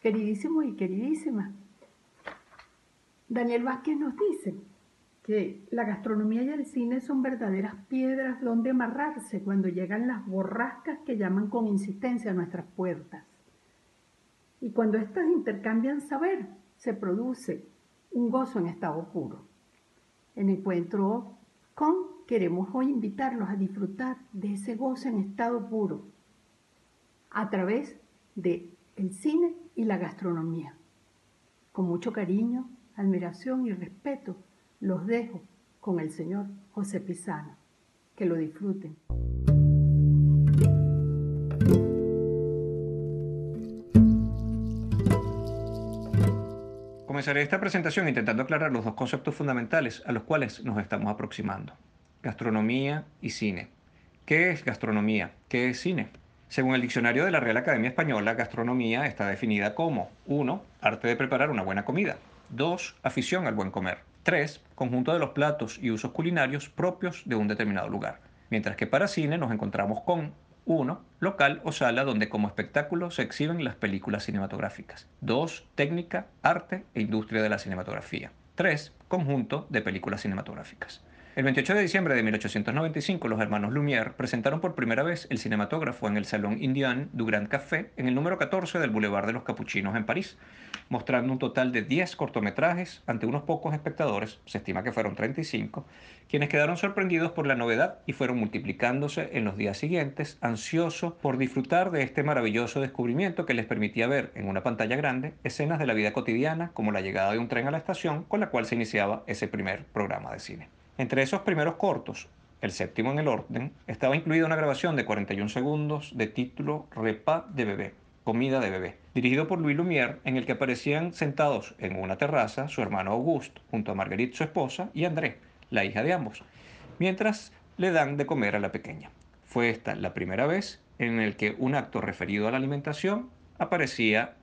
Queridísimos y queridísimas, Daniel Vázquez nos dice que la gastronomía y el cine son verdaderas piedras donde amarrarse cuando llegan las borrascas que llaman con insistencia a nuestras puertas. Y cuando éstas intercambian saber, se produce un gozo en estado puro. En encuentro con queremos hoy invitarlos a disfrutar de ese gozo en estado puro a través de el cine y la gastronomía. Con mucho cariño, admiración y respeto los dejo con el señor José Pizano. Que lo disfruten. Comenzaré esta presentación intentando aclarar los dos conceptos fundamentales a los cuales nos estamos aproximando. Gastronomía y cine. ¿Qué es gastronomía? ¿Qué es cine? Según el diccionario de la Real Academia Española, gastronomía está definida como 1. Arte de preparar una buena comida. 2. Afición al buen comer. 3. Conjunto de los platos y usos culinarios propios de un determinado lugar. Mientras que para cine nos encontramos con 1. Local o sala donde como espectáculo se exhiben las películas cinematográficas. 2. Técnica, arte e industria de la cinematografía. 3. Conjunto de películas cinematográficas. El 28 de diciembre de 1895, los hermanos Lumière presentaron por primera vez el cinematógrafo en el Salón Indian du Grand Café en el número 14 del Boulevard de los Capuchinos en París, mostrando un total de 10 cortometrajes ante unos pocos espectadores, se estima que fueron 35, quienes quedaron sorprendidos por la novedad y fueron multiplicándose en los días siguientes, ansiosos por disfrutar de este maravilloso descubrimiento que les permitía ver en una pantalla grande escenas de la vida cotidiana, como la llegada de un tren a la estación con la cual se iniciaba ese primer programa de cine. Entre esos primeros cortos, el séptimo en el orden, estaba incluida una grabación de 41 segundos de título Repas de bebé, comida de bebé, dirigido por Louis Lumière, en el que aparecían sentados en una terraza su hermano Auguste, junto a Marguerite, su esposa, y André, la hija de ambos, mientras le dan de comer a la pequeña. Fue esta la primera vez en el que un acto referido a la alimentación aparecía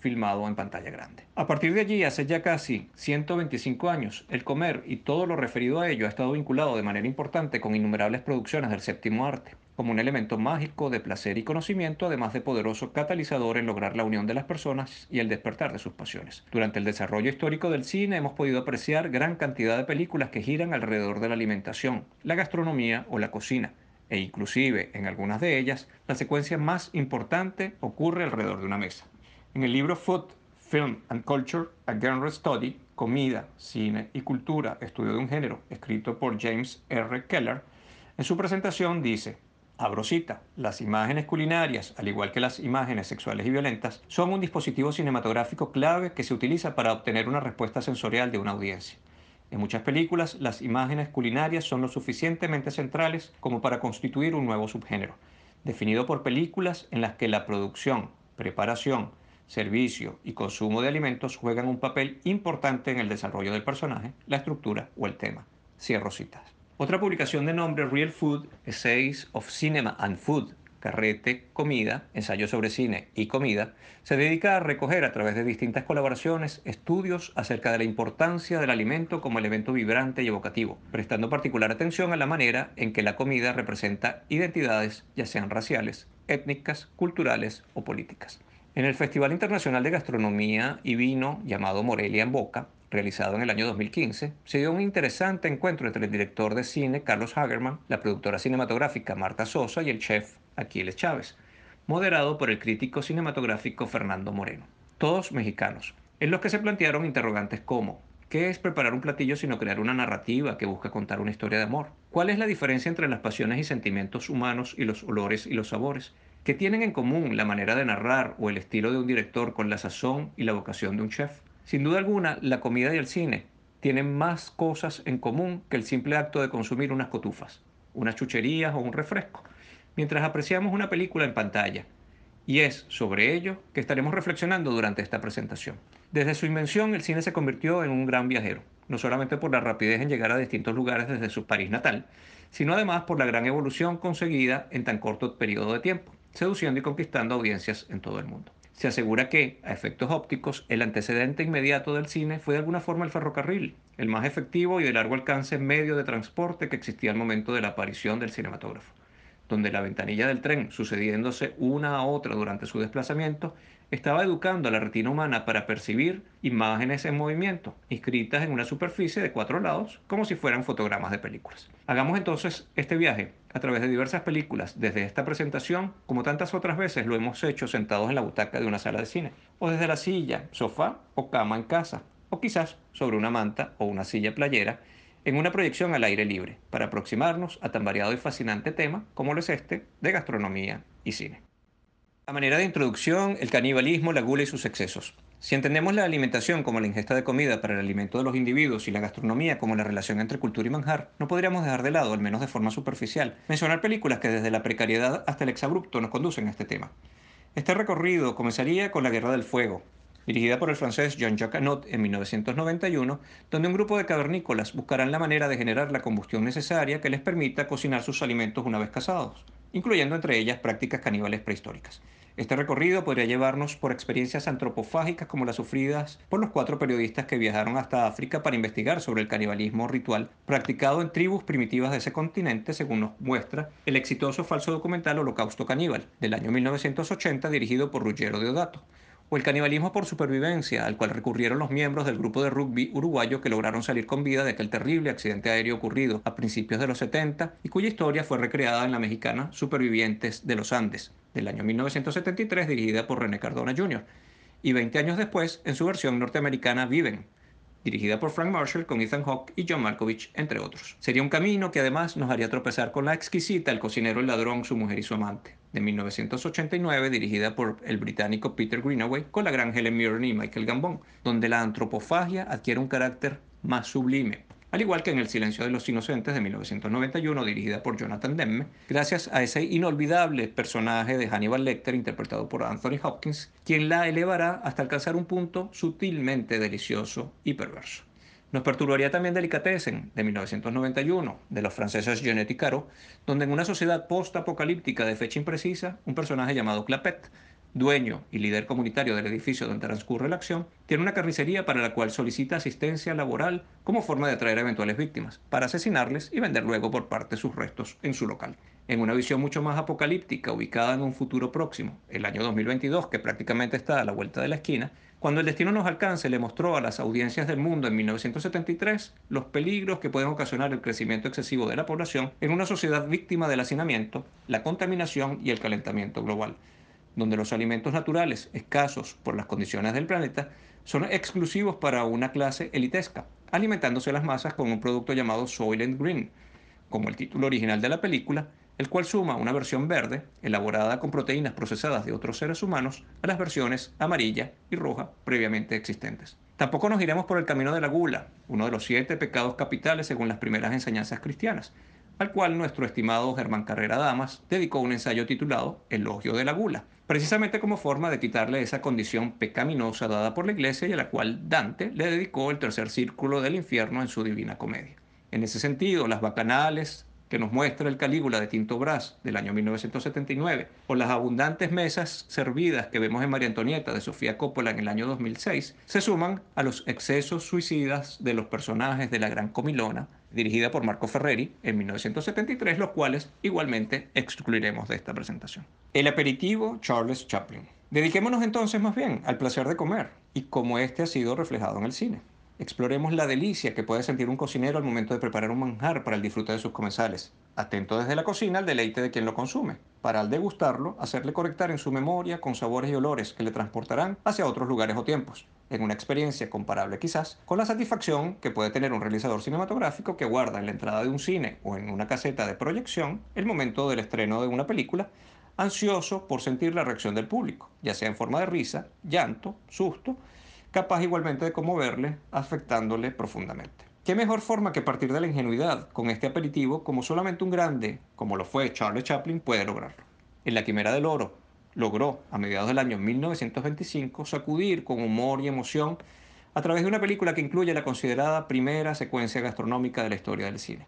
filmado en pantalla grande. A partir de allí, hace ya casi 125 años, el comer y todo lo referido a ello ha estado vinculado de manera importante con innumerables producciones del séptimo arte, como un elemento mágico de placer y conocimiento, además de poderoso catalizador en lograr la unión de las personas y el despertar de sus pasiones. Durante el desarrollo histórico del cine hemos podido apreciar gran cantidad de películas que giran alrededor de la alimentación, la gastronomía o la cocina, e inclusive en algunas de ellas, la secuencia más importante ocurre alrededor de una mesa. En el libro Food, Film and Culture, A Genre Study, Comida, Cine y Cultura, Estudio de un Género, escrito por James R. Keller, en su presentación dice, abro cita, las imágenes culinarias, al igual que las imágenes sexuales y violentas, son un dispositivo cinematográfico clave que se utiliza para obtener una respuesta sensorial de una audiencia. En muchas películas, las imágenes culinarias son lo suficientemente centrales como para constituir un nuevo subgénero, definido por películas en las que la producción, preparación, servicio y consumo de alimentos juegan un papel importante en el desarrollo del personaje, la estructura o el tema. Cierro citas. Otra publicación de nombre Real Food, Essays of Cinema and Food, Carrete, Comida, Ensayo sobre Cine y Comida, se dedica a recoger a través de distintas colaboraciones estudios acerca de la importancia del alimento como elemento vibrante y evocativo, prestando particular atención a la manera en que la comida representa identidades, ya sean raciales, étnicas, culturales o políticas. En el Festival Internacional de Gastronomía y Vino llamado Morelia en Boca, realizado en el año 2015, se dio un interesante encuentro entre el director de cine Carlos Hagerman, la productora cinematográfica Marta Sosa y el chef Aquiles Chávez, moderado por el crítico cinematográfico Fernando Moreno. Todos mexicanos, en los que se plantearon interrogantes como ¿Qué es preparar un platillo sino crear una narrativa que busca contar una historia de amor? ¿Cuál es la diferencia entre las pasiones y sentimientos humanos y los olores y los sabores? ¿Qué tienen en común la manera de narrar o el estilo de un director con la sazón y la vocación de un chef? Sin duda alguna, la comida y el cine tienen más cosas en común que el simple acto de consumir unas cotufas, unas chucherías o un refresco, mientras apreciamos una película en pantalla. Y es sobre ello que estaremos reflexionando durante esta presentación. Desde su invención, el cine se convirtió en un gran viajero, no solamente por la rapidez en llegar a distintos lugares desde su París natal, sino además por la gran evolución conseguida en tan corto periodo de tiempo seduciendo y conquistando audiencias en todo el mundo. Se asegura que, a efectos ópticos, el antecedente inmediato del cine fue de alguna forma el ferrocarril, el más efectivo y de largo alcance medio de transporte que existía al momento de la aparición del cinematógrafo. donde la ventanilla del tren, sucediéndose una a otra durante su desplazamiento, estaba educando a la retina humana para percibir imágenes en movimiento, inscritas en una superficie de cuatro lados, como si fueran fotogramas de películas. Hagamos entonces este viaje a través de diversas películas, desde esta presentación, como tantas otras veces lo hemos hecho sentados en la butaca de una sala de cine, o desde la silla, sofá o cama en casa, o quizás sobre una manta o una silla playera, en una proyección al aire libre, para aproximarnos a tan variado y fascinante tema como lo es este de gastronomía y cine. A manera de introducción, el canibalismo, la gula y sus excesos. Si entendemos la alimentación como la ingesta de comida para el alimento de los individuos y la gastronomía como la relación entre cultura y manjar, no podríamos dejar de lado, al menos de forma superficial, mencionar películas que desde la precariedad hasta el exabrupto nos conducen a este tema. Este recorrido comenzaría con La Guerra del Fuego, dirigida por el francés Jean-Jacques Anot en 1991, donde un grupo de cavernícolas buscarán la manera de generar la combustión necesaria que les permita cocinar sus alimentos una vez casados incluyendo entre ellas prácticas caníbales prehistóricas. Este recorrido podría llevarnos por experiencias antropofágicas como las sufridas por los cuatro periodistas que viajaron hasta África para investigar sobre el canibalismo ritual practicado en tribus primitivas de ese continente, según nos muestra el exitoso falso documental Holocausto Caníbal, del año 1980 dirigido por Ruggero Deodato o el canibalismo por supervivencia, al cual recurrieron los miembros del grupo de rugby uruguayo que lograron salir con vida de aquel terrible accidente aéreo ocurrido a principios de los 70 y cuya historia fue recreada en la mexicana Supervivientes de los Andes, del año 1973, dirigida por René Cardona Jr., y 20 años después en su versión norteamericana Viven, dirigida por Frank Marshall con Ethan Hawke y John Malkovich, entre otros. Sería un camino que además nos haría tropezar con la exquisita El cocinero, el ladrón, su mujer y su amante, de 1989, dirigida por el británico Peter Greenaway con la gran Helen Mirren y Michael Gambon, donde la antropofagia adquiere un carácter más sublime, al igual que en El silencio de los inocentes de 1991, dirigida por Jonathan Demme, gracias a ese inolvidable personaje de Hannibal Lecter interpretado por Anthony Hopkins, quien la elevará hasta alcanzar un punto sutilmente delicioso y perverso. Nos perturbaría también Delicatessen, de 1991, de los franceses Genet y Caro, donde en una sociedad post-apocalíptica de fecha imprecisa, un personaje llamado Clapet dueño y líder comunitario del edificio donde transcurre la acción, tiene una carnicería para la cual solicita asistencia laboral como forma de atraer a eventuales víctimas, para asesinarles y vender luego por parte sus restos en su local. En una visión mucho más apocalíptica, ubicada en un futuro próximo, el año 2022, que prácticamente está a la vuelta de la esquina, cuando el destino nos alcance, le mostró a las audiencias del mundo en 1973 los peligros que pueden ocasionar el crecimiento excesivo de la población en una sociedad víctima del hacinamiento, la contaminación y el calentamiento global donde los alimentos naturales, escasos por las condiciones del planeta, son exclusivos para una clase elitesca, alimentándose las masas con un producto llamado Soylent Green, como el título original de la película, el cual suma una versión verde, elaborada con proteínas procesadas de otros seres humanos, a las versiones amarilla y roja previamente existentes. Tampoco nos iremos por el camino de la gula, uno de los siete pecados capitales según las primeras enseñanzas cristianas, al cual nuestro estimado Germán Carrera Damas dedicó un ensayo titulado Elogio de la Gula, precisamente como forma de quitarle esa condición pecaminosa dada por la Iglesia y a la cual Dante le dedicó el tercer círculo del infierno en su Divina Comedia. En ese sentido, las bacanales, que nos muestra el Calígula de Tinto Brass del año 1979, o las abundantes mesas servidas que vemos en María Antonieta de Sofía Coppola en el año 2006, se suman a los excesos suicidas de los personajes de La Gran Comilona, dirigida por Marco Ferreri en 1973, los cuales igualmente excluiremos de esta presentación. El aperitivo Charles Chaplin. Dediquémonos entonces más bien al placer de comer y cómo este ha sido reflejado en el cine. Exploremos la delicia que puede sentir un cocinero al momento de preparar un manjar para el disfrute de sus comensales, atento desde la cocina al deleite de quien lo consume, para al degustarlo hacerle conectar en su memoria con sabores y olores que le transportarán hacia otros lugares o tiempos, en una experiencia comparable quizás con la satisfacción que puede tener un realizador cinematográfico que guarda en la entrada de un cine o en una caseta de proyección el momento del estreno de una película, ansioso por sentir la reacción del público, ya sea en forma de risa, llanto, susto, capaz igualmente de conmoverle, afectándole profundamente. ¿Qué mejor forma que partir de la ingenuidad con este aperitivo como solamente un grande, como lo fue Charles Chaplin, puede lograrlo? En La Quimera del Oro logró, a mediados del año 1925, sacudir con humor y emoción a través de una película que incluye la considerada primera secuencia gastronómica de la historia del cine.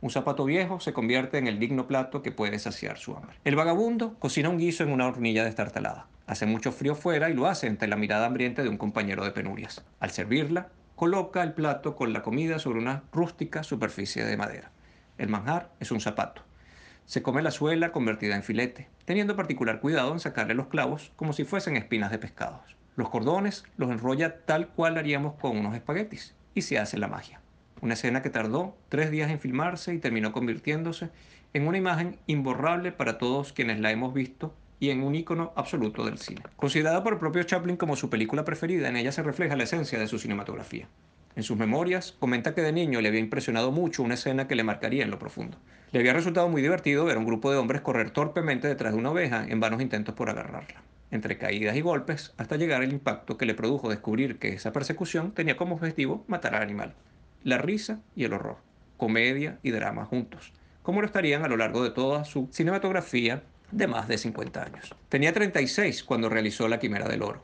Un zapato viejo se convierte en el digno plato que puede saciar su hambre. El vagabundo cocina un guiso en una hornilla destartalada. Hace mucho frío fuera y lo hace ante la mirada hambrienta de un compañero de penurias. Al servirla, coloca el plato con la comida sobre una rústica superficie de madera. El manjar es un zapato. Se come la suela convertida en filete, teniendo particular cuidado en sacarle los clavos como si fuesen espinas de pescados. Los cordones los enrolla tal cual haríamos con unos espaguetis, y se hace la magia. Una escena que tardó tres días en filmarse y terminó convirtiéndose en una imagen imborrable para todos quienes la hemos visto y en un icono absoluto del cine. Considerada por el propio Chaplin como su película preferida, en ella se refleja la esencia de su cinematografía. En sus memorias, comenta que de niño le había impresionado mucho una escena que le marcaría en lo profundo. Le había resultado muy divertido ver a un grupo de hombres correr torpemente detrás de una oveja en vanos intentos por agarrarla, entre caídas y golpes, hasta llegar al impacto que le produjo descubrir que esa persecución tenía como objetivo matar al animal. La risa y el horror, comedia y drama juntos, como lo estarían a lo largo de toda su cinematografía de más de 50 años. Tenía 36 cuando realizó La Quimera del Oro.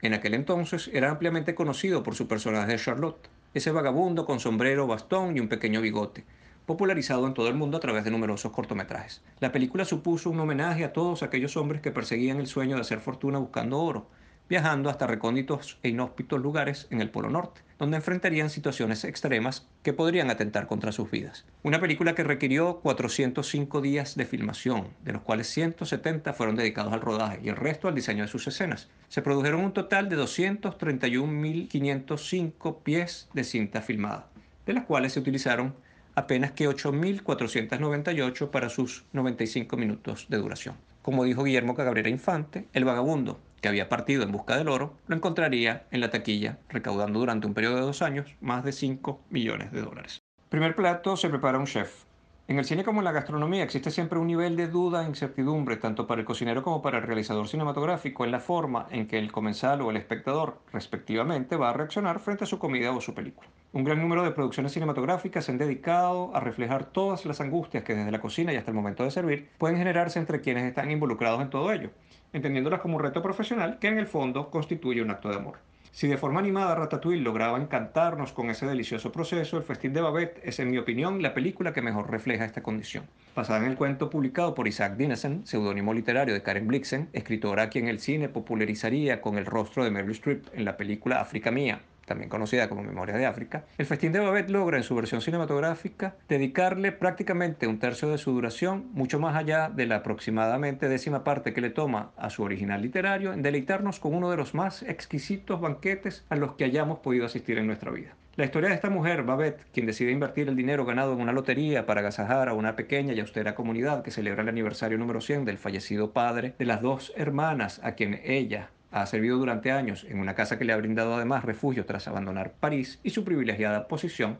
En aquel entonces era ampliamente conocido por su personaje de Charlotte, ese vagabundo con sombrero, bastón y un pequeño bigote, popularizado en todo el mundo a través de numerosos cortometrajes. La película supuso un homenaje a todos aquellos hombres que perseguían el sueño de hacer fortuna buscando oro, viajando hasta recónditos e inhóspitos lugares en el Polo Norte, donde enfrentarían situaciones extremas que podrían atentar contra sus vidas. Una película que requirió 405 días de filmación, de los cuales 170 fueron dedicados al rodaje y el resto al diseño de sus escenas. Se produjeron un total de 231.505 pies de cinta filmada, de las cuales se utilizaron apenas que 8.498 para sus 95 minutos de duración. Como dijo Guillermo Cabrera Infante, El Vagabundo, que había partido en busca del oro, lo encontraría en la taquilla, recaudando durante un periodo de dos años más de 5 millones de dólares. Primer plato se prepara un chef. En el cine como en la gastronomía existe siempre un nivel de duda e incertidumbre, tanto para el cocinero como para el realizador cinematográfico, en la forma en que el comensal o el espectador, respectivamente, va a reaccionar frente a su comida o su película. Un gran número de producciones cinematográficas se han dedicado a reflejar todas las angustias que desde la cocina y hasta el momento de servir pueden generarse entre quienes están involucrados en todo ello entendiéndolas como un reto profesional que en el fondo constituye un acto de amor. Si de forma animada Ratatouille lograba encantarnos con ese delicioso proceso, El Festín de Babette es, en mi opinión, la película que mejor refleja esta condición. Basada en el cuento publicado por Isaac Dinesen, seudónimo literario de Karen Blixen, escritora a quien el cine popularizaría con el rostro de Meryl Streep en la película África Mía, también conocida como Memoria de África, el Festín de Babette logra en su versión cinematográfica dedicarle prácticamente un tercio de su duración, mucho más allá de la aproximadamente décima parte que le toma a su original literario, en deleitarnos con uno de los más exquisitos banquetes a los que hayamos podido asistir en nuestra vida. La historia de esta mujer, Babette, quien decide invertir el dinero ganado en una lotería para agasajar a una pequeña y austera comunidad que celebra el aniversario número 100 del fallecido padre de las dos hermanas a quien ella ha servido durante años en una casa que le ha brindado además refugio tras abandonar París y su privilegiada posición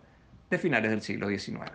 de finales del siglo XIX.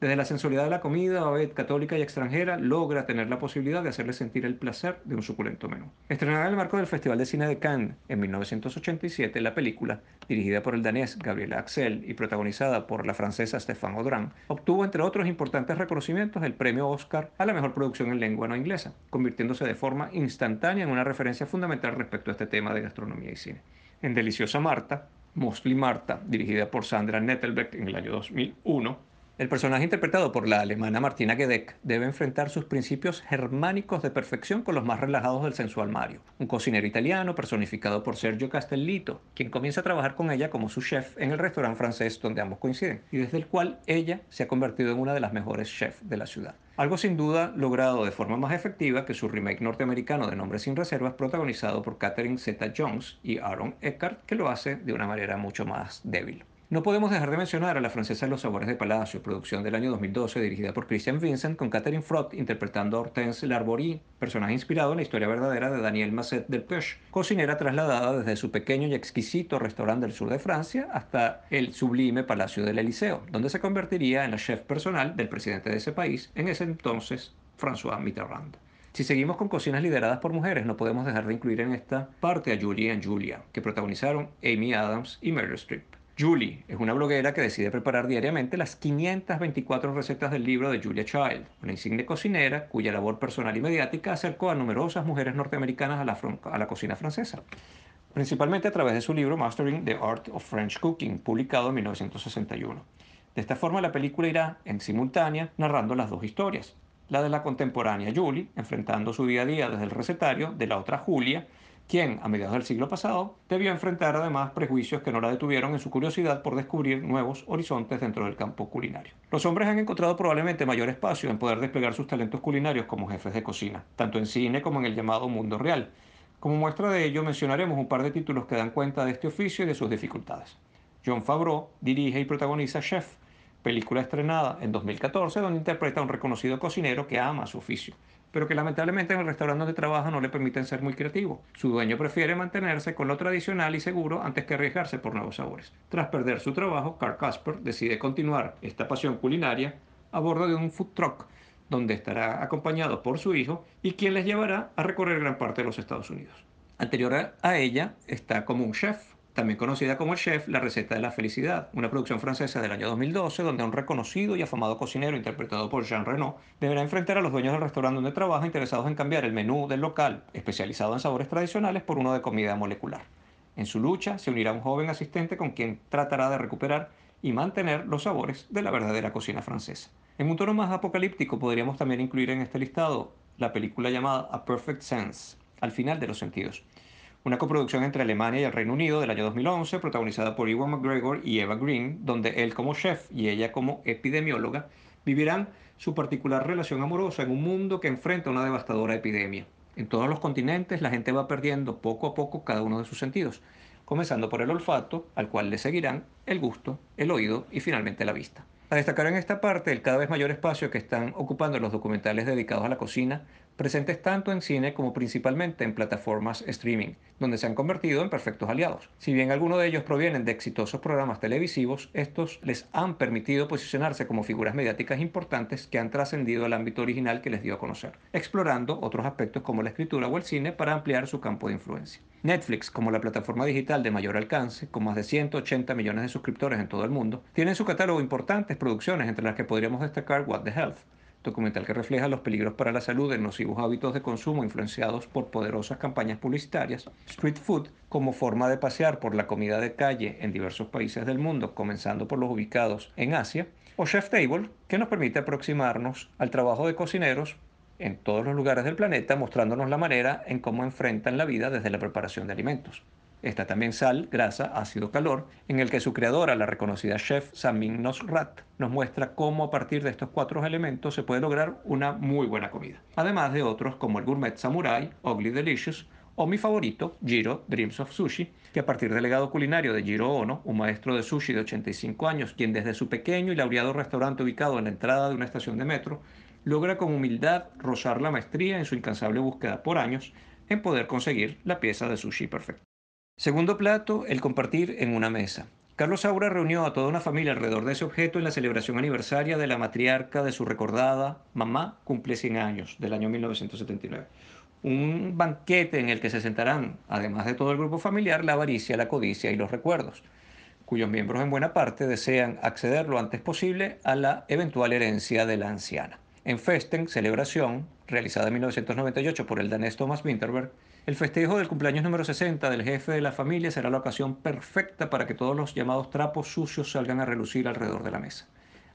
Desde la sensualidad de la comida, Babette, católica y extranjera, logra tener la posibilidad de hacerle sentir el placer de un suculento menú. Estrenada en el marco del Festival de Cine de Cannes en 1987, la película, dirigida por el danés Gabriel Axel y protagonizada por la francesa Stéphane Audran, obtuvo, entre otros importantes reconocimientos, el premio Oscar a la mejor producción en lengua no inglesa, convirtiéndose de forma instantánea en una referencia fundamental respecto a este tema de gastronomía y cine. En Deliciosa Marta, Mostly Marta, dirigida por Sandra Nettelbeck en el año 2001, el personaje interpretado por la alemana Martina Gedeck debe enfrentar sus principios germánicos de perfección con los más relajados del sensual Mario, un cocinero italiano personificado por Sergio Castellito, quien comienza a trabajar con ella como su chef en el restaurante francés donde ambos coinciden, y desde el cual ella se ha convertido en una de las mejores chefs de la ciudad. Algo sin duda logrado de forma más efectiva que su remake norteamericano de Nombres sin Reservas protagonizado por Catherine Zeta-Jones y Aaron Eckhart, que lo hace de una manera mucho más débil. No podemos dejar de mencionar a la francesa Los Sabores de Palacio, producción del año 2012 dirigida por Christian Vincent con Catherine Frott interpretando a Hortense Larbory, personaje inspirado en la historia verdadera de Daniel Masset del Peuch, cocinera trasladada desde su pequeño y exquisito restaurante del sur de Francia hasta el sublime Palacio del Eliseo, donde se convertiría en la chef personal del presidente de ese país, en ese entonces François Mitterrand. Si seguimos con cocinas lideradas por mujeres, no podemos dejar de incluir en esta parte a Julie y Julia, que protagonizaron Amy Adams y Meryl Streep. Julie es una bloguera que decide preparar diariamente las 524 recetas del libro de Julia Child, una insigne cocinera cuya labor personal y mediática acercó a numerosas mujeres norteamericanas a la, a la cocina francesa, principalmente a través de su libro Mastering the Art of French Cooking, publicado en 1961. De esta forma, la película irá en simultánea narrando las dos historias, la de la contemporánea Julie, enfrentando su día a día desde el recetario, de la otra Julia, quien, a mediados del siglo pasado, debió enfrentar además prejuicios que no la detuvieron en su curiosidad por descubrir nuevos horizontes dentro del campo culinario. Los hombres han encontrado probablemente mayor espacio en poder desplegar sus talentos culinarios como jefes de cocina, tanto en cine como en el llamado mundo real. Como muestra de ello, mencionaremos un par de títulos que dan cuenta de este oficio y de sus dificultades. John Favreau dirige y protagoniza Chef, película estrenada en 2014 donde interpreta a un reconocido cocinero que ama su oficio, pero que lamentablemente en el restaurante donde trabaja no le permiten ser muy creativo. Su dueño prefiere mantenerse con lo tradicional y seguro antes que arriesgarse por nuevos sabores. Tras perder su trabajo, Carl Casper decide continuar esta pasión culinaria a bordo de un food truck donde estará acompañado por su hijo y quien les llevará a recorrer gran parte de los Estados Unidos. Anterior a ella está como un chef, también conocida como el chef La receta de la felicidad, una producción francesa del año 2012 donde un reconocido y afamado cocinero interpretado por Jean Reno deberá enfrentar a los dueños del restaurante donde trabaja interesados en cambiar el menú del local, especializado en sabores tradicionales, por uno de comida molecular. En su lucha se unirá un joven asistente con quien tratará de recuperar y mantener los sabores de la verdadera cocina francesa. En un tono más apocalíptico podríamos también incluir en este listado la película llamada A Perfect Sense, al final de los sentidos, una coproducción entre Alemania y el Reino Unido del año 2011, protagonizada por Ewan McGregor y Eva Green, donde él como chef y ella como epidemióloga vivirán su particular relación amorosa en un mundo que enfrenta una devastadora epidemia. En todos los continentes la gente va perdiendo poco a poco cada uno de sus sentidos, comenzando por el olfato, al cual le seguirán el gusto, el oído y finalmente la vista. A destacar en esta parte el cada vez mayor espacio que están ocupando los documentales dedicados a la cocina, presentes tanto en cine como principalmente en plataformas streaming, donde se han convertido en perfectos aliados. Si bien algunos de ellos provienen de exitosos programas televisivos, estos les han permitido posicionarse como figuras mediáticas importantes que han trascendido al ámbito original que les dio a conocer, explorando otros aspectos como la escritura o el cine para ampliar su campo de influencia. Netflix, como la plataforma digital de mayor alcance, con más de 180 millones de suscriptores en todo el mundo, tiene en su catálogo importantes producciones entre las que podríamos destacar What the Health, documental que refleja los peligros para la salud de nocivos hábitos de consumo influenciados por poderosas campañas publicitarias, Street Food como forma de pasear por la comida de calle en diversos países del mundo, comenzando por los ubicados en Asia, o Chef Table, que nos permite aproximarnos al trabajo de cocineros en todos los lugares del planeta, mostrándonos la manera en cómo enfrentan la vida desde la preparación de alimentos. Está también sal, grasa, ácido, calor, en el que su creadora, la reconocida chef Samin Nosrat, nos muestra cómo a partir de estos cuatro elementos se puede lograr una muy buena comida. Además de otros como el Gourmet Samurai, Ugly Delicious, o mi favorito, Jiro Dreams of Sushi, que a partir del legado culinario de Jiro Ono, un maestro de sushi de 85 años, quien desde su pequeño y laureado restaurante ubicado en la entrada de una estación de metro, logra con humildad rozar la maestría en su incansable búsqueda por años en poder conseguir la pieza de sushi perfecta. Segundo plato, el compartir en una mesa. Carlos Saura reunió a toda una familia alrededor de ese objeto en la celebración aniversaria de la matriarca de su recordada mamá cumple 100 años, del año 1979. Un banquete en el que se sentarán, además de todo el grupo familiar, la avaricia, la codicia y los recuerdos, cuyos miembros en buena parte desean acceder lo antes posible a la eventual herencia de la anciana. En Festen, celebración, realizada en 1998 por el danés Thomas Winterberg, el festejo del cumpleaños número 60 del jefe de la familia será la ocasión perfecta para que todos los llamados trapos sucios salgan a relucir alrededor de la mesa.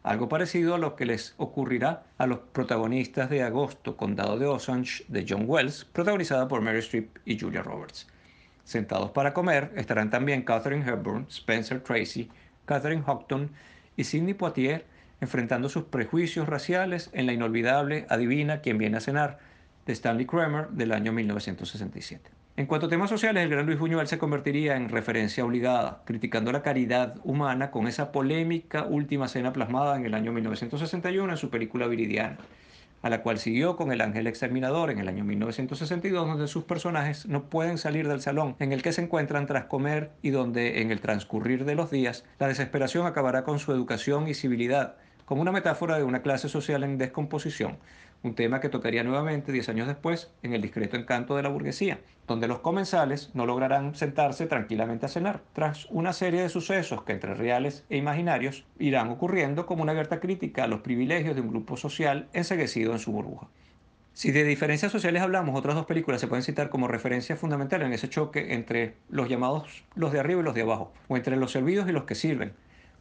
Algo parecido a lo que les ocurrirá a los protagonistas de Agosto, Condado de Osage, de John Wells, protagonizada por Mary Streep y Julia Roberts. Sentados para comer estarán también Catherine Hepburn, Spencer Tracy, Catherine Houghton y Sidney Poitier enfrentando sus prejuicios raciales en la inolvidable Adivina quién viene a cenar, de Stanley Kramer del año 1967. En cuanto a temas sociales, el gran Luis Buñuel se convertiría en referencia obligada, criticando la caridad humana con esa polémica última cena plasmada en el año 1961 en su película Viridiana, a la cual siguió con El Ángel Exterminador en el año 1962, donde sus personajes no pueden salir del salón en el que se encuentran tras comer y donde, en el transcurrir de los días, la desesperación acabará con su educación y civilidad, como una metáfora de una clase social en descomposición, un tema que tocaría nuevamente diez años después en El discreto encanto de la burguesía, donde los comensales no lograrán sentarse tranquilamente a cenar, tras una serie de sucesos que entre reales e imaginarios irán ocurriendo como una abierta crítica a los privilegios de un grupo social enseguecido en su burbuja. Si de diferencias sociales hablamos, otras dos películas se pueden citar como referencia fundamental en ese choque entre los llamados los de arriba y los de abajo, o entre los servidos y los que sirven,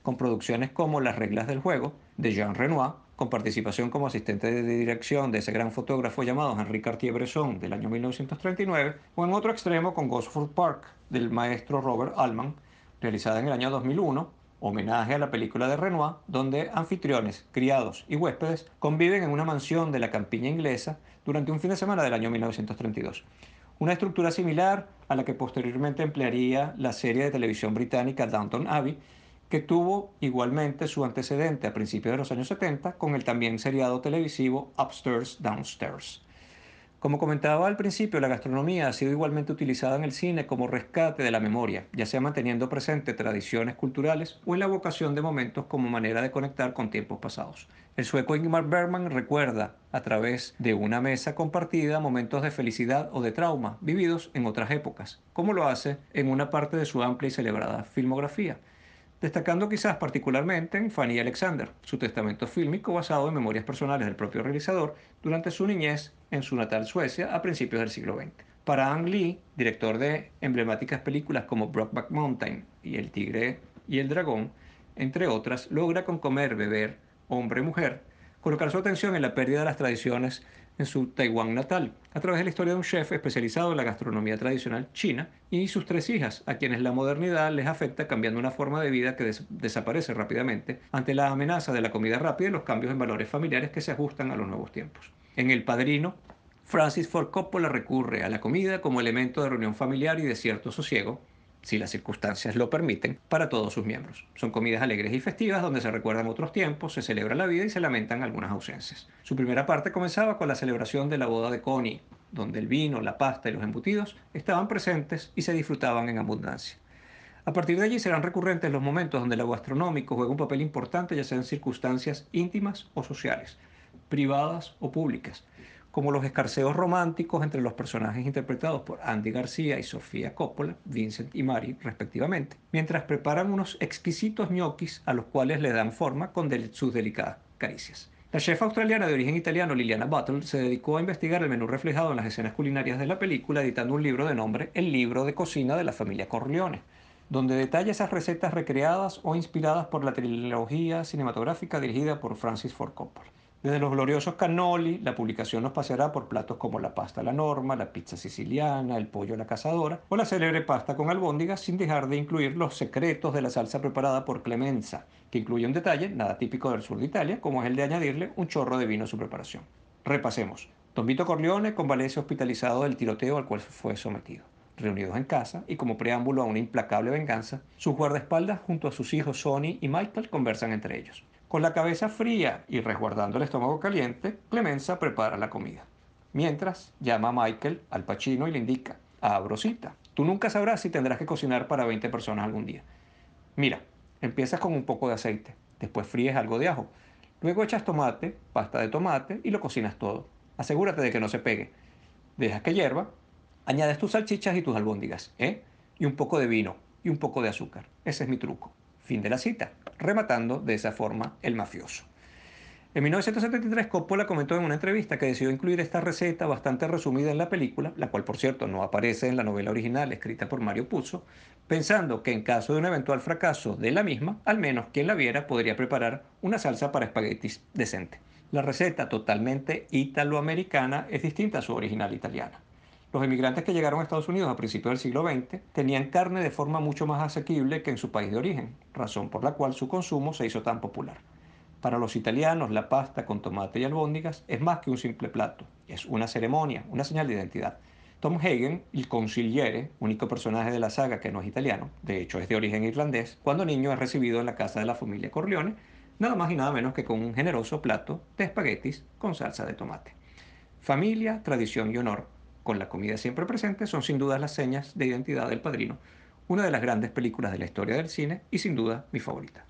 con producciones como Las reglas del juego, de Jean Renoir, con participación como asistente de dirección de ese gran fotógrafo llamado Henri Cartier-Bresson del año 1939, o en otro extremo con Gosford Park del maestro Robert Altman, realizada en el año 2001, homenaje a la película de Renoir, donde anfitriones, criados y huéspedes conviven en una mansión de la campiña inglesa durante un fin de semana del año 1932. Una estructura similar a la que posteriormente emplearía la serie de televisión británica Downton Abbey, que tuvo igualmente su antecedente a principios de los años 70 con el también seriado televisivo Upstairs Downstairs. Como comentaba al principio, la gastronomía ha sido igualmente utilizada en el cine como rescate de la memoria, ya sea manteniendo presente tradiciones culturales o en la vocación de momentos como manera de conectar con tiempos pasados. El sueco Ingmar Bergman recuerda, a través de una mesa compartida, momentos de felicidad o de trauma vividos en otras épocas, como lo hace en una parte de su amplia y celebrada filmografía destacando quizás particularmente en Fanny Alexander, su testamento fílmico basado en memorias personales del propio realizador durante su niñez en su natal Suecia a principios del siglo XX. Para Ang Lee, director de emblemáticas películas como Brockback Mountain y El Tigre y el Dragón, entre otras, logra con comer, beber, hombre-mujer, colocar su atención en la pérdida de las tradiciones en su Taiwán natal, a través de la historia de un chef especializado en la gastronomía tradicional china y sus tres hijas, a quienes la modernidad les afecta cambiando una forma de vida que desaparece rápidamente ante la amenaza de la comida rápida y los cambios en valores familiares que se ajustan a los nuevos tiempos. En El Padrino, Francis Ford Coppola recurre a la comida como elemento de reunión familiar y de cierto sosiego, si las circunstancias lo permiten, para todos sus miembros. Son comidas alegres y festivas donde se recuerdan otros tiempos, se celebra la vida y se lamentan algunas ausencias. Su primera parte comenzaba con la celebración de la boda de Connie, donde el vino, la pasta y los embutidos estaban presentes y se disfrutaban en abundancia. A partir de allí serán recurrentes los momentos donde lo gastronómico juega un papel importante, ya sea en circunstancias íntimas o sociales, privadas o públicas, como los escarceos románticos entre los personajes interpretados por Andy García y Sofía Coppola, Vincent y Mary respectivamente, mientras preparan unos exquisitos ñoquis a los cuales le dan forma con sus delicadas caricias. La chef australiana de origen italiano Liliana Buttle se dedicó a investigar el menú reflejado en las escenas culinarias de la película editando un libro de nombre El libro de cocina de la familia Corleone, donde detalla esas recetas recreadas o inspiradas por la trilogía cinematográfica dirigida por Francis Ford Coppola. Desde los gloriosos cannoli, la publicación nos paseará por platos como la pasta a la norma, la pizza siciliana, el pollo a la cazadora o la célebre pasta con albóndigas, sin dejar de incluir los secretos de la salsa preparada por Clemenza, que incluye un detalle nada típico del sur de Italia, como es el de añadirle un chorro de vino a su preparación. Repasemos. Don Vito Corleone convalece hospitalizado del tiroteo al cual fue sometido. Reunidos en casa y como preámbulo a una implacable venganza, sus guardaespaldas junto a sus hijos Sonny y Michael conversan entre ellos. Con la cabeza fría y resguardando el estómago caliente, Clemenza prepara la comida. Mientras, llama a Michael al pachino y le indica, Abrosita, tú nunca sabrás si tendrás que cocinar para 20 personas algún día. Mira, empiezas con un poco de aceite, después fríes algo de ajo, luego echas tomate, pasta de tomate y lo cocinas todo. Asegúrate de que no se pegue. Dejas que hierva, añades tus salchichas y tus albóndigas, ¿eh? Y un poco de vino y un poco de azúcar. Ese es mi truco. Fin de la cita, rematando de esa forma el mafioso. En 1973 Coppola comentó en una entrevista que decidió incluir esta receta bastante resumida en la película, la cual por cierto no aparece en la novela original escrita por Mario Puzo, pensando que en caso de un eventual fracaso de la misma, al menos quien la viera podría preparar una salsa para espaguetis decente. La receta totalmente italoamericana es distinta a su original italiana. Los inmigrantes que llegaron a Estados Unidos a principios del siglo XX tenían carne de forma mucho más asequible que en su país de origen, razón por la cual su consumo se hizo tan popular. Para los italianos, la pasta con tomate y albóndigas es más que un simple plato, es una ceremonia, una señal de identidad. Tom Hagen, el consigliere, único personaje de la saga que no es italiano, de hecho es de origen irlandés, cuando niño es recibido en la casa de la familia Corleone, nada más y nada menos que con un generoso plato de espaguetis con salsa de tomate. Familia, tradición y honor con la comida siempre presente, son sin duda las señas de identidad del padrino, una de las grandes películas de la historia del cine y sin duda mi favorita.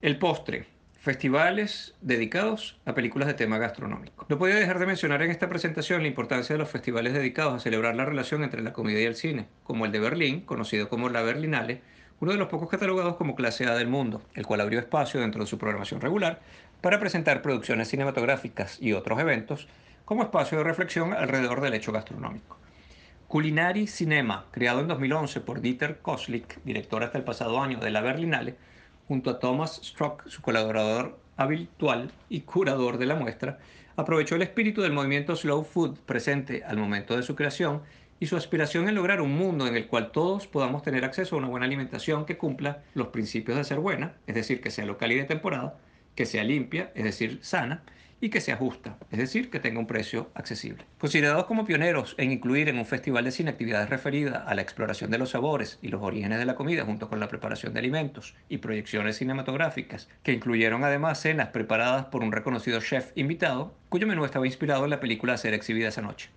El postre. Festivales dedicados a películas de tema gastronómico. No podía dejar de mencionar en esta presentación la importancia de los festivales dedicados a celebrar la relación entre la comida y el cine, como el de Berlín, conocido como la Berlinale, uno de los pocos catalogados como clase A del mundo, el cual abrió espacio dentro de su programación regular para presentar producciones cinematográficas y otros eventos como espacio de reflexión alrededor del hecho gastronómico. Culinary Cinema, creado en 2011 por Dieter Koslik, director hasta el pasado año de la Berlinale, junto a Thomas Strock, su colaborador habitual y curador de la muestra, aprovechó el espíritu del movimiento Slow Food presente al momento de su creación y su aspiración en lograr un mundo en el cual todos podamos tener acceso a una buena alimentación que cumpla los principios de ser buena, es decir, que sea local y de temporada, que sea limpia, es decir, sana, y que sea justa, es decir, que tenga un precio accesible. Considerados como pioneros en incluir en un festival de cine actividades referidas a la exploración de los sabores y los orígenes de la comida junto con la preparación de alimentos y proyecciones cinematográficas, que incluyeron además cenas preparadas por un reconocido chef invitado, cuyo menú estaba inspirado en la película a ser exhibida esa noche.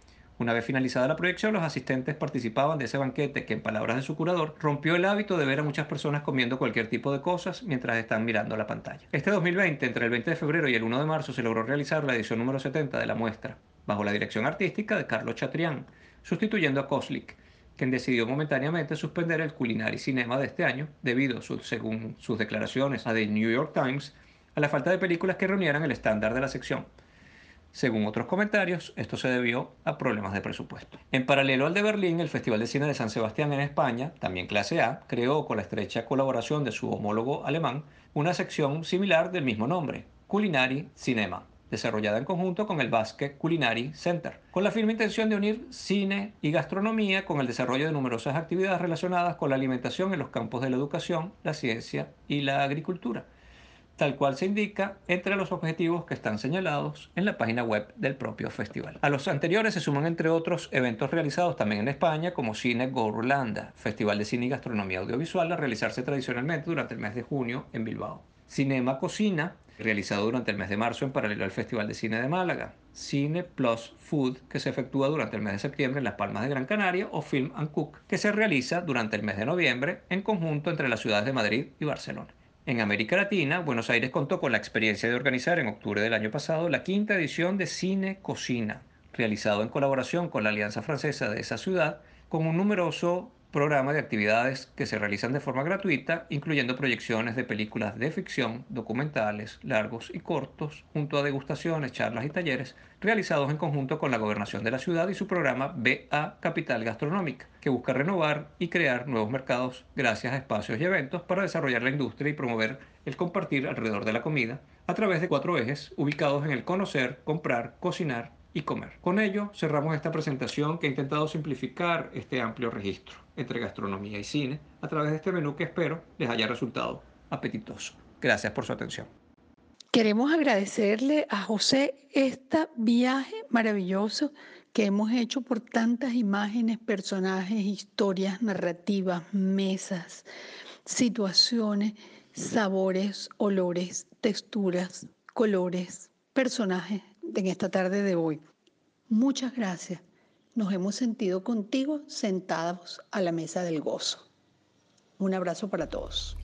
Una vez finalizada la proyección, los asistentes participaban de ese banquete que, en palabras de su curador, rompió el hábito de ver a muchas personas comiendo cualquier tipo de cosas mientras están mirando la pantalla. Este 2020, entre el 20 de febrero y el 1 de marzo, se logró realizar la edición número 70 de la muestra, bajo la dirección artística de Carlos Chatrián, sustituyendo a Koslik, quien decidió momentáneamente suspender el Culinary Cinema de este año debido, según sus declaraciones a The New York Times, a la falta de películas que reunieran el estándar de la sección. Según otros comentarios, esto se debió a problemas de presupuesto. En paralelo al de Berlín, el Festival de Cine de San Sebastián en España, también clase A, creó con la estrecha colaboración de su homólogo alemán una sección similar del mismo nombre, Culinary Cinema, desarrollada en conjunto con el Basque Culinary Center, con la firme intención de unir cine y gastronomía con el desarrollo de numerosas actividades relacionadas con la alimentación en los campos de la educación, la ciencia y la agricultura tal cual se indica entre los objetivos que están señalados en la página web del propio festival. A los anteriores se suman entre otros eventos realizados también en España como Cine Gorlanda, Festival de Cine y Gastronomía Audiovisual a realizarse tradicionalmente durante el mes de junio en Bilbao. Cinema Cocina, realizado durante el mes de marzo en paralelo al Festival de Cine de Málaga. Cine Plus Food, que se efectúa durante el mes de septiembre en Las Palmas de Gran Canaria, o Film and Cook, que se realiza durante el mes de noviembre en conjunto entre las ciudades de Madrid y Barcelona. En América Latina, Buenos Aires contó con la experiencia de organizar en octubre del año pasado la quinta edición de Cine Cocina, realizado en colaboración con la Alianza Francesa de esa ciudad, con un numeroso programa de actividades que se realizan de forma gratuita, incluyendo proyecciones de películas de ficción, documentales, largos y cortos, junto a degustaciones, charlas y talleres, realizados en conjunto con la gobernación de la ciudad y su programa BA Capital Gastronómica, que busca renovar y crear nuevos mercados gracias a espacios y eventos para desarrollar la industria y promover el compartir alrededor de la comida, a través de cuatro ejes ubicados en el conocer, comprar, cocinar y comer. Con ello cerramos esta presentación que ha intentado simplificar este amplio registro entre gastronomía y cine a través de este menú que espero les haya resultado apetitoso. Gracias por su atención. Queremos agradecerle a José este viaje maravilloso que hemos hecho por tantas imágenes, personajes, historias, narrativas, mesas, situaciones, sabores, olores, texturas, colores, personajes en esta tarde de hoy. Muchas gracias. Nos hemos sentido contigo sentados a la mesa del gozo. Un abrazo para todos.